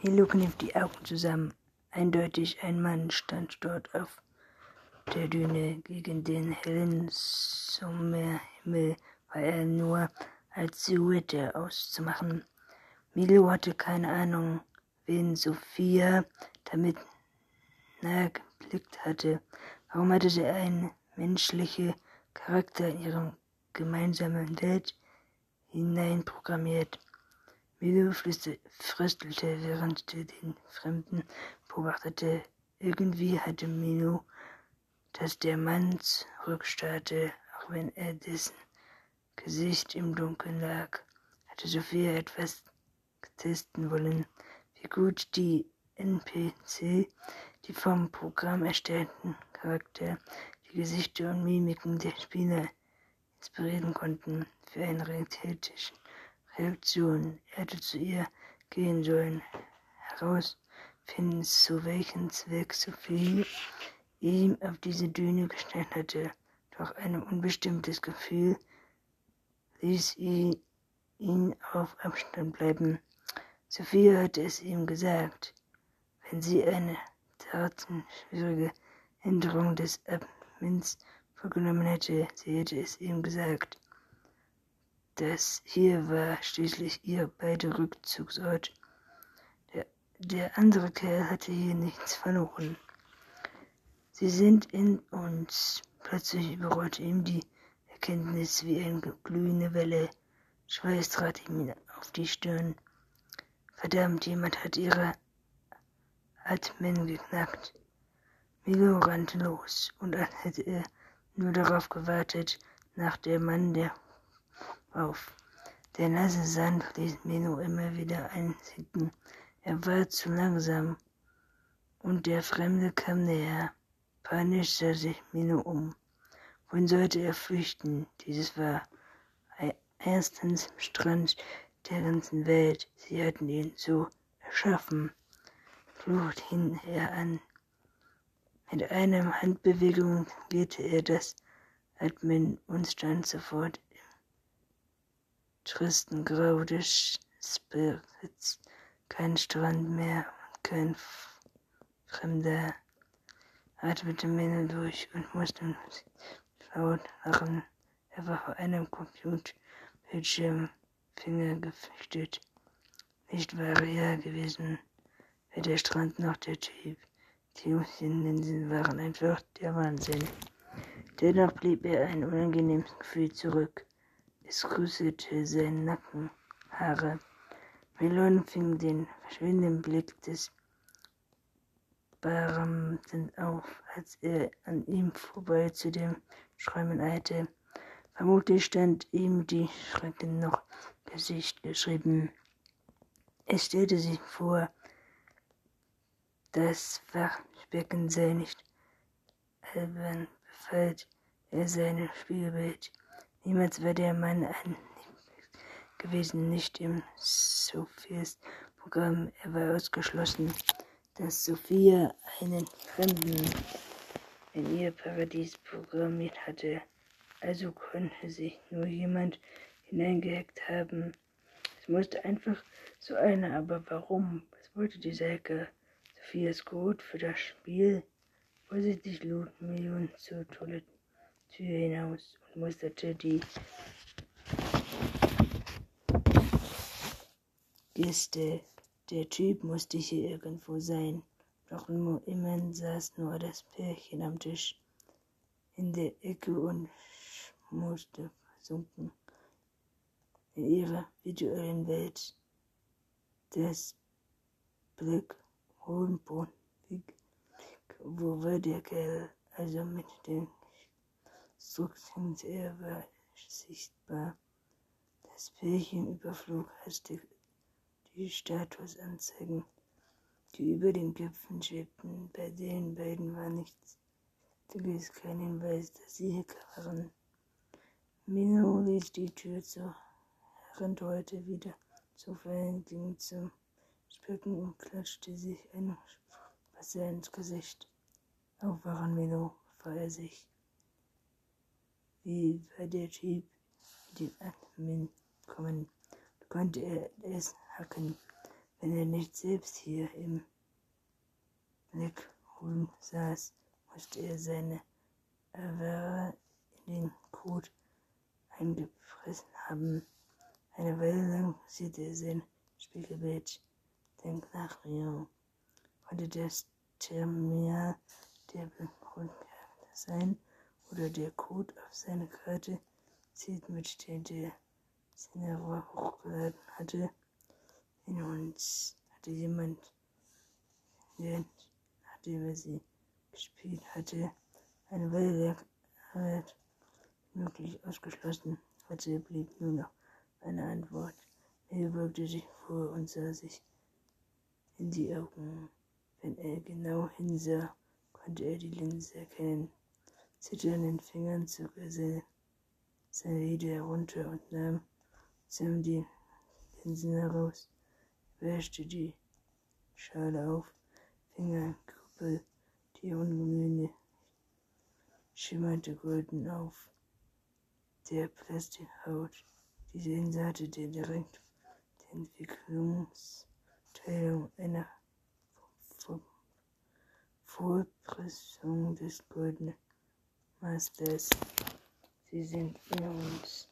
Milo kniff die Augen zusammen. Eindeutig ein Mann stand dort auf der Düne. Gegen den hellen Sommerhimmel war er nur als Silhouette auszumachen. Milo hatte keine Ahnung, wen Sophia damit nahe geblickt hatte. Warum hatte sie einen menschlichen Charakter in ihrem gemeinsamen Welt hineinprogrammiert? Milo fröstelte, während er den Fremden beobachtete. Irgendwie hatte Milo, dass der Mann zurückstarrte, auch wenn er dessen Gesicht im Dunkeln lag. Hatte Sophia etwas testen wollen, wie gut die NPC, die vom Programm erstellten Charakter, die Gesichter und Mimiken der Spieler inspirieren konnten für eine realistische Reaktion. Er hätte zu ihr gehen sollen, herausfinden, zu welchem Zweck Sophie ihm auf diese Düne gestellt hatte. Doch ein unbestimmtes Gefühl ließ ihn, ihn auf Abstand bleiben. Sophie hatte es ihm gesagt. Wenn sie eine tatenschwierige Änderung des Admins vorgenommen hätte, sie hätte es ihm gesagt. Das hier war schließlich ihr beider Rückzugsort. Der, der andere Kerl hatte hier nichts verloren. Sie sind in uns. Plötzlich überrollte ihm die Erkenntnis wie eine glühende Welle. Schweiß trat ihm auf die Stirn. Verdammt, jemand hat ihre Admin geknackt. Milo rannte los, und als hätte er nur darauf gewartet, nach der Mann der auf. Der nasse Sand ließ Mino immer wieder einsinken. Er war zu langsam, und der Fremde kam näher. Panisch sah sich Mino um. Wohin sollte er flüchten? Dieses war erstens Strand der ganzen Welt. Sie hatten ihn so erschaffen. Flucht hing er an. Mit einer Handbewegung wählte er das Admin und stand sofort tristen Grau des Spirits, kein Strand mehr und kein Fremder atmete Männer durch und musste laut lachen. Er war vor einem Computerbildschirm Finger geflüchtet. Nicht wäre er gewesen, wäre der Strand noch der Typ. Die Linsen waren einfach der Wahnsinn. Dennoch blieb er ein unangenehmes Gefühl zurück. Es rüsselte seine Nackenhaare. Melon fing den verschwindenden Blick des Beamten auf, als er an ihm vorbei zu dem Schräumen eilte. Vermutlich stand ihm die Schrecken noch Gesicht geschrieben. Er stellte sich vor, das Waschbecken sei nicht albern, befällt er seine Spiegelbild. Niemals war der Mann ein gewesen, nicht im Sophias Programm. Er war ausgeschlossen, dass Sophia einen Fremden in ihr Paradies programmiert hatte. Also konnte sich nur jemand hineingehackt haben. Es musste einfach so einer, aber warum? Was wollte dieser Hacker? Sophias Code für das Spiel? Vorsichtig lud Millionen zur Toilette Tür hinaus und musterte die Gäste. Der Typ musste hier irgendwo sein. Doch immerhin saß nur das Pärchen am Tisch in der Ecke und musste versunken in ihrer virtuellen Welt. Das Blick Hohenbrunn. Wo war der Kerl? Also mit dem war sichtbar. Das Pärchen überflog hastig die Statusanzeigen, die über den Köpfen schwebten. Bei den beiden war nichts. Gewiss kein Hinweis, dass sie Hacker waren. Mino ließ die Tür zu, rannte heute wieder zufällig, ging zum Spücken und klatschte sich ein Wasser ins Gesicht. Aufwachen, Milo, bevor er sich wie war der Typ mit dem Admin kommen? Konnte er es hacken? Wenn er nicht selbst hier im Blickhuhn saß, musste er seine Erwerber in den Kot eingefressen haben. Eine Weile lang sieht er sein Spiegelbild. Denk nach, Rio. Konnte das Terminal der Begründung sein oder der Code auf seine Karte zieht, mit der der Szenario hochgeladen hatte. In uns hatte jemand, nachdem er sie gespielt hatte, eine Weile lang möglich ausgeschlossen. Heute blieb nur noch eine Antwort. Er beugte sich vor und sah sich in die Augen. Wenn er genau hinsah, konnte er die Linse erkennen. Zitternden Fingern zog er seine, seine Lider herunter und nahm Sam die Linsen heraus, wäschte die Schale auf, Fingerkuppel, die ungewöhnliche schimmerte golden auf der Plastikhaut. Diese Linse hatte direkt die Entwicklungsteilung einer Vorpressung des goldenen Masters. Sie sind in uns,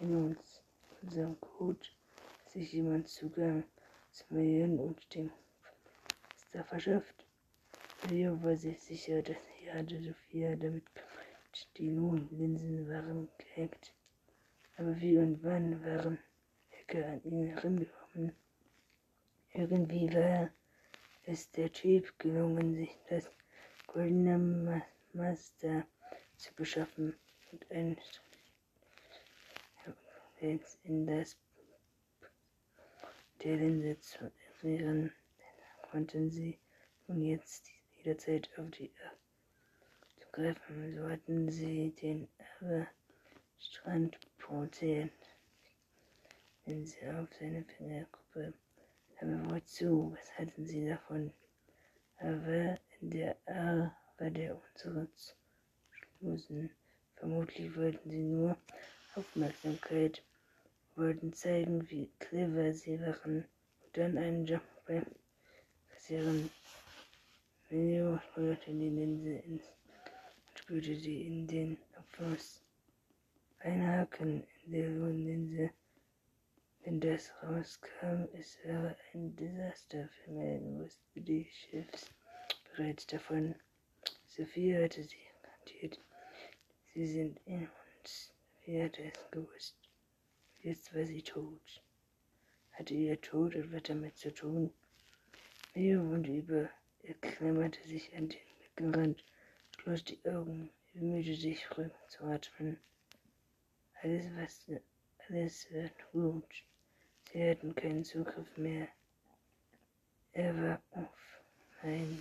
in uns, unserem Code, sich jemand Zugang zum Million und dem Fenster verschafft. Leo war sich sicher, dass hatte Sophia damit gemeint. Die Linsen waren gehackt. Aber wie und wann waren Hacker an ihn herangekommen? Irgendwie war es der Typ gelungen, sich das goldene Master zu beschaffen und ein in das der Linse zu erinnern, konnten sie nun jetzt jederzeit auf die zu greifen. So hatten sie den Strand provoziert, wenn sie auf seine Fingergruppe aber wozu? Was hatten sie davon? Aber in der A war der unsere Schlusen. Vermutlich wollten sie nur Aufmerksamkeit, wollten zeigen, wie clever sie waren und dann einen Job beim passieren. Mio rührte die Linse ins und spürte sie in den Abfluss. Ein Haken in der Linse wenn das rauskam, es wäre ein Desaster vermelden, wusste die Chefs bereits davon. Sophie hatte sie garantiert. Sie sind in uns. Wie hatte es gewusst? Jetzt war sie tot. Hatte ihr Tod etwas damit zu tun? Mio und über. Er klammerte sich an den Beckenrand, schloss die Augen, bemühte sich ruhig zu atmen. Alles, was, alles wird gut. Sie hatten keinen Zugriff mehr. Er war auf. Nein.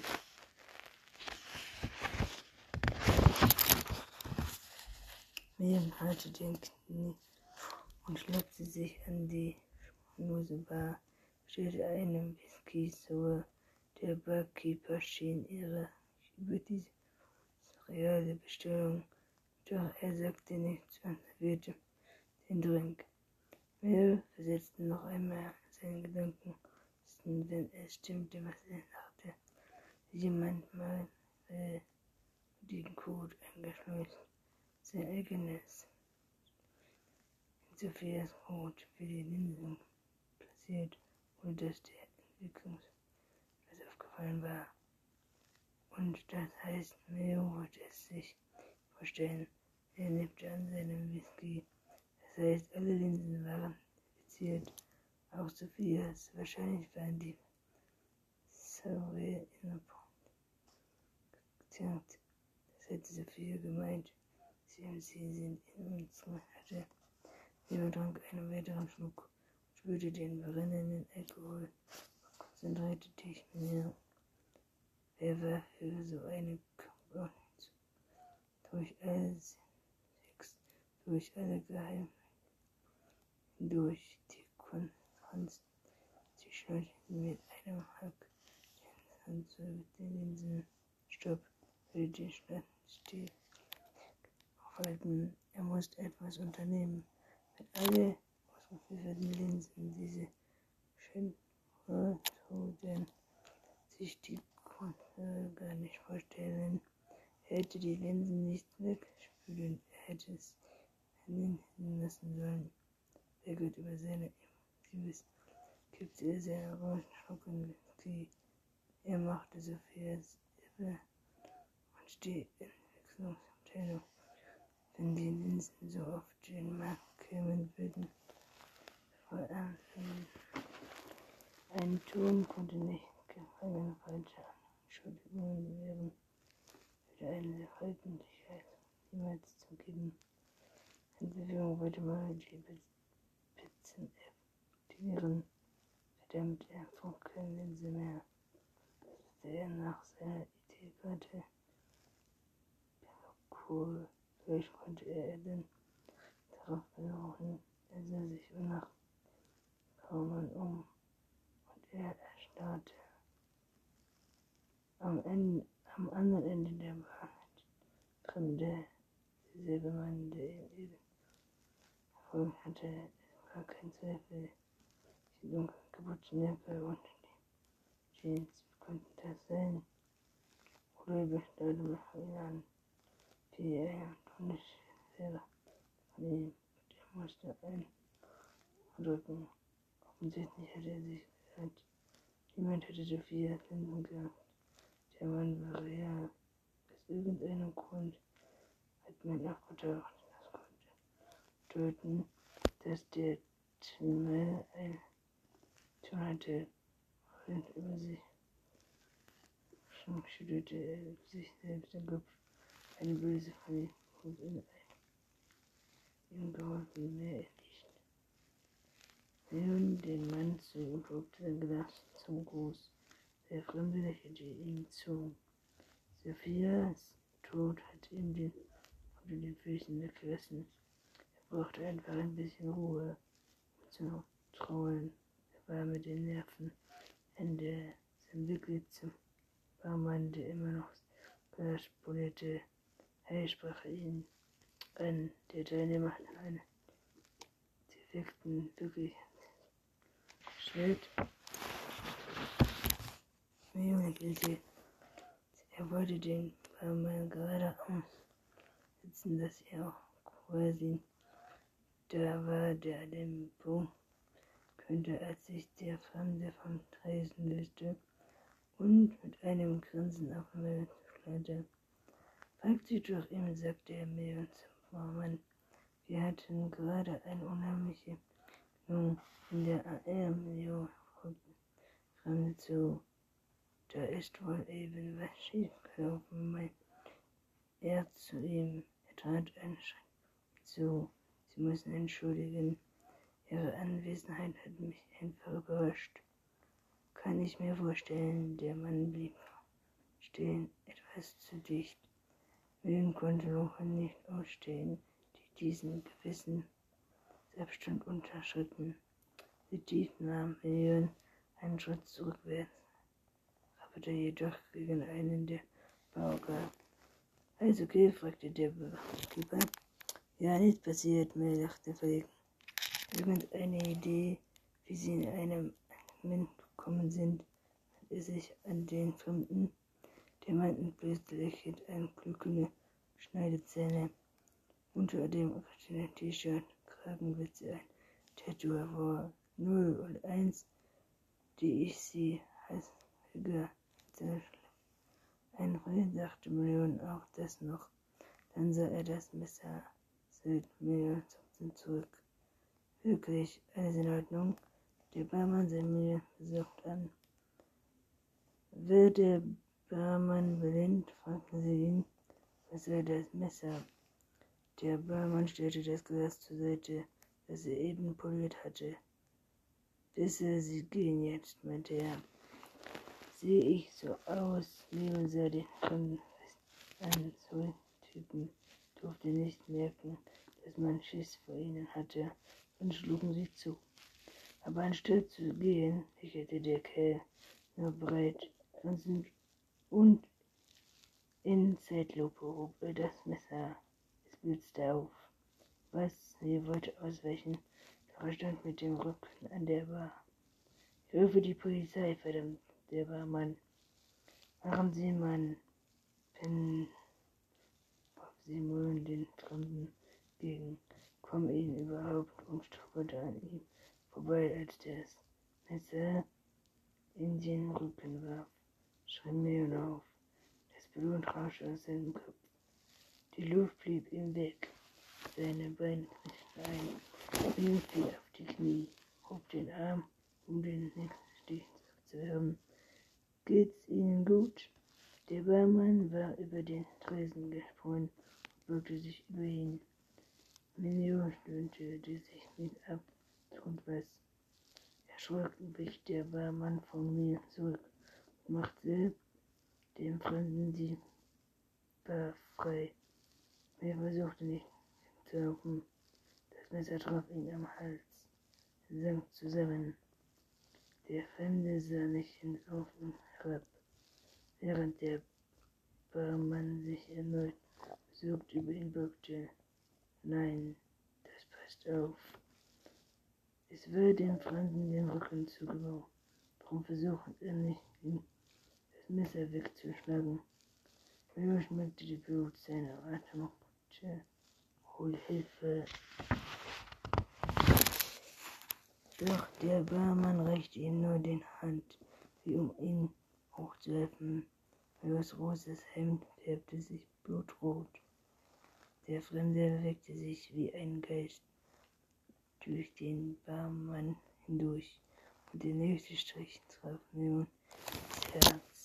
Miriam hatte den Knie und schlotzte sich an die schmucklose Bar, stellte einen Whisky zur. Der Barkeeper schien ihre über diese reale Bestellung, doch er sagte nichts und servierte den Drink. Wir versetzten noch einmal seine Gedanken, wenn es stimmte, was er sagte. Jemand mal äh, den Code eingeschleust, sein eigenes. In Sophias Code für die Linsen platziert, ohne dass der Entwicklung was aufgefallen war. Und das heißt, Meo wollte es sich vorstellen. Er nippte an seinem Whisky. Das heißt, alle Linsen waren infiziert. Auch Sophias. Wahrscheinlich waren die Sauer in der Punkt. Das hätte Sophia gemeint. Sie und sie sind in uns hatte. Jemand trank einen weiteren Schluck spürte den brennenden Alkohol. Konzentrierte dich mehr. Wer war für so eine Komponente? Durch alles, durch alle Geheimnisse durch die Konferenz zwischen mit einem Hack den zu den Linsen Stopp für den Stadtstil aufhalten. Er muss etwas unternehmen. Wenn alle ausgeführten Linsen diese schön sich die Grundlage gar nicht vorstellen. Hätte die Linsen nicht wegspülen, er hätte es hinnehmen lassen sollen. Er geht über seine Impulsives, gibt er seine Räuschlucken sie. Er machte Sophias Irre und steht in Wechselungsabteilung. Wenn die Linsen so auf den Markt kämen würden, vor allem ein Ton konnte nicht gefangen falsche Anschuldigungen wären, für eine Öffentlichkeit niemals zu geben. Entwicklung wollte man die Spitzen aktivieren. Verdammt, er funkeln Linse mehr. Das er nach seiner Idee hatte. Cool. Vielleicht konnte er denn darauf belohnen. Er sah sich nach Baumann um und er erstarrte. Am, Ende, am anderen Ende der Wahrheit fremde derselbe Mann, der ihn Erfolg hatte, war kein Zweifel. Die dunkel kaputten Jacke und die Jeans konnten das sein. Oder besteuerte mich an, die er nicht selber ihm. Der musste eindrücken. Offensichtlich hatte er sich gesagt, niemand hätte so viele Linsen gehabt. Der Mann war real. Aus irgendeinem Grund hat mein Nachbarn das konnte töten, dass der Timmel ein Ton hatte und über sich schon schüttelte er sich selbst den Kopf. Eine böse Familie und in ihm geholfen mehr nicht. Nun den Mann zu und drückte sein Glas zum Gruß. Der Fremde lächelte ihm zu. Sophias Tod hat ihm den unter den Füßen weggerissen. Er brauchte einfach ein bisschen Ruhe, um zu trauern. Er war mit den Nerven Ende. Sein Blick zum Barmann, der immer noch Glas polierte. Hey, sprach er ihn an. Der Teilnehmer hat einen defekten wirklich Schild Junge Er wollte den Barmann gerade umsetzen, dass er auch quasi da war, der den Bogen könnte, als sich der Fremde vom Tresen löste und mit einem Grinsen auf mich schleuderte. Fragt sie doch ihm, sagte er mir zum Barmann. Wir hatten gerade eine unheimliche Begegnung in der AR-Million Fremde zu da ist wohl eben was schiefgelaufen, mein er zu ihm. Er trat einen Schritt zu. Sie müssen entschuldigen. Ihre Anwesenheit hat mich einfach überrascht. Kann ich mir vorstellen, der Mann blieb stehen, etwas zu dicht. Willen konnte noch nicht ausstehen, die diesen gewissen Abstand unterschritten. Sie tief nahm Million einen Schritt zurückwärts hatte jedoch gegen einen der Bauger. Alles okay? fragte der Barkeeper. Ja, nichts passiert mehr, dachte Felix. Irgendeine Idee, wie sie in einem Moment gekommen sind, hat er sich an den Fremden, der meinten plötzlich hat ein glückliche Schneidezähne. Unter dem T-Shirt Kragenwitze ein Tattoo hervor. 0 und 1, die ich sie als ein Reh dachte Million auch das noch. Dann sah er das Messer. Sylt Million zurück. Wirklich, alles in Ordnung. Der Barmann sah mir besorgt an. Wird der Barmann blind? fragten sie ihn. Was soll das Messer? Der Barmann stellte das Glas zur Seite, das er eben poliert hatte. Bisse, Sie gehen jetzt, meinte er. Sehe ich so aus? Leo sah den Fremden an. So Typen durfte nicht merken, dass man Schiss vor ihnen hatte und schlugen sie zu. Aber anstatt zu gehen, hechelte der Kerl nur breit und in Zeitlupe hob er das Messer. Es blitzte auf. Was? Sie wollte ausweichen, doch er stand mit dem Rücken an der Bar. Ich rufe die Polizei, verdammt der Barmann Machen Sie meinen Pen, warf Simon den Fremden gegen, komm ihn überhaupt und stolperte an ihm vorbei, als das Messer in den Rücken warf, schrie Leon auf. Das Blut rauschte aus seinem Kopf. Die Luft blieb ihm weg. Seine Beine knickten ein. Leon fiel auf die Knie, hob den Arm, um den nächsten zu hören. Geht's Ihnen gut? Der Barmann war über den Tresen gesprungen und beugte sich über ihn. Minio stöhnte sich mit ab und was. Erschrocken wich der Barmann von mir zurück und machte dem Fremden die Bar frei. Er versuchte nicht zu laufen. Das Messer traf ihn am Hals, sank zusammen. Der Fremde sah nicht auf ihn herab, während der Barmann sich erneut besorgt über ihn beugte. Nein, das passt auf. Es war dem Fremden den Rücken zugebaut. Warum versucht er nicht, wegzuschlagen? Leo schmeckte die Blut seiner Atem und hol Hilfe. Doch der Barmann reichte ihm nur die Hand, wie um ihn hochzuhelfen. Leos rotes Hemd färbte sich blutrot. Der Fremde bewegte sich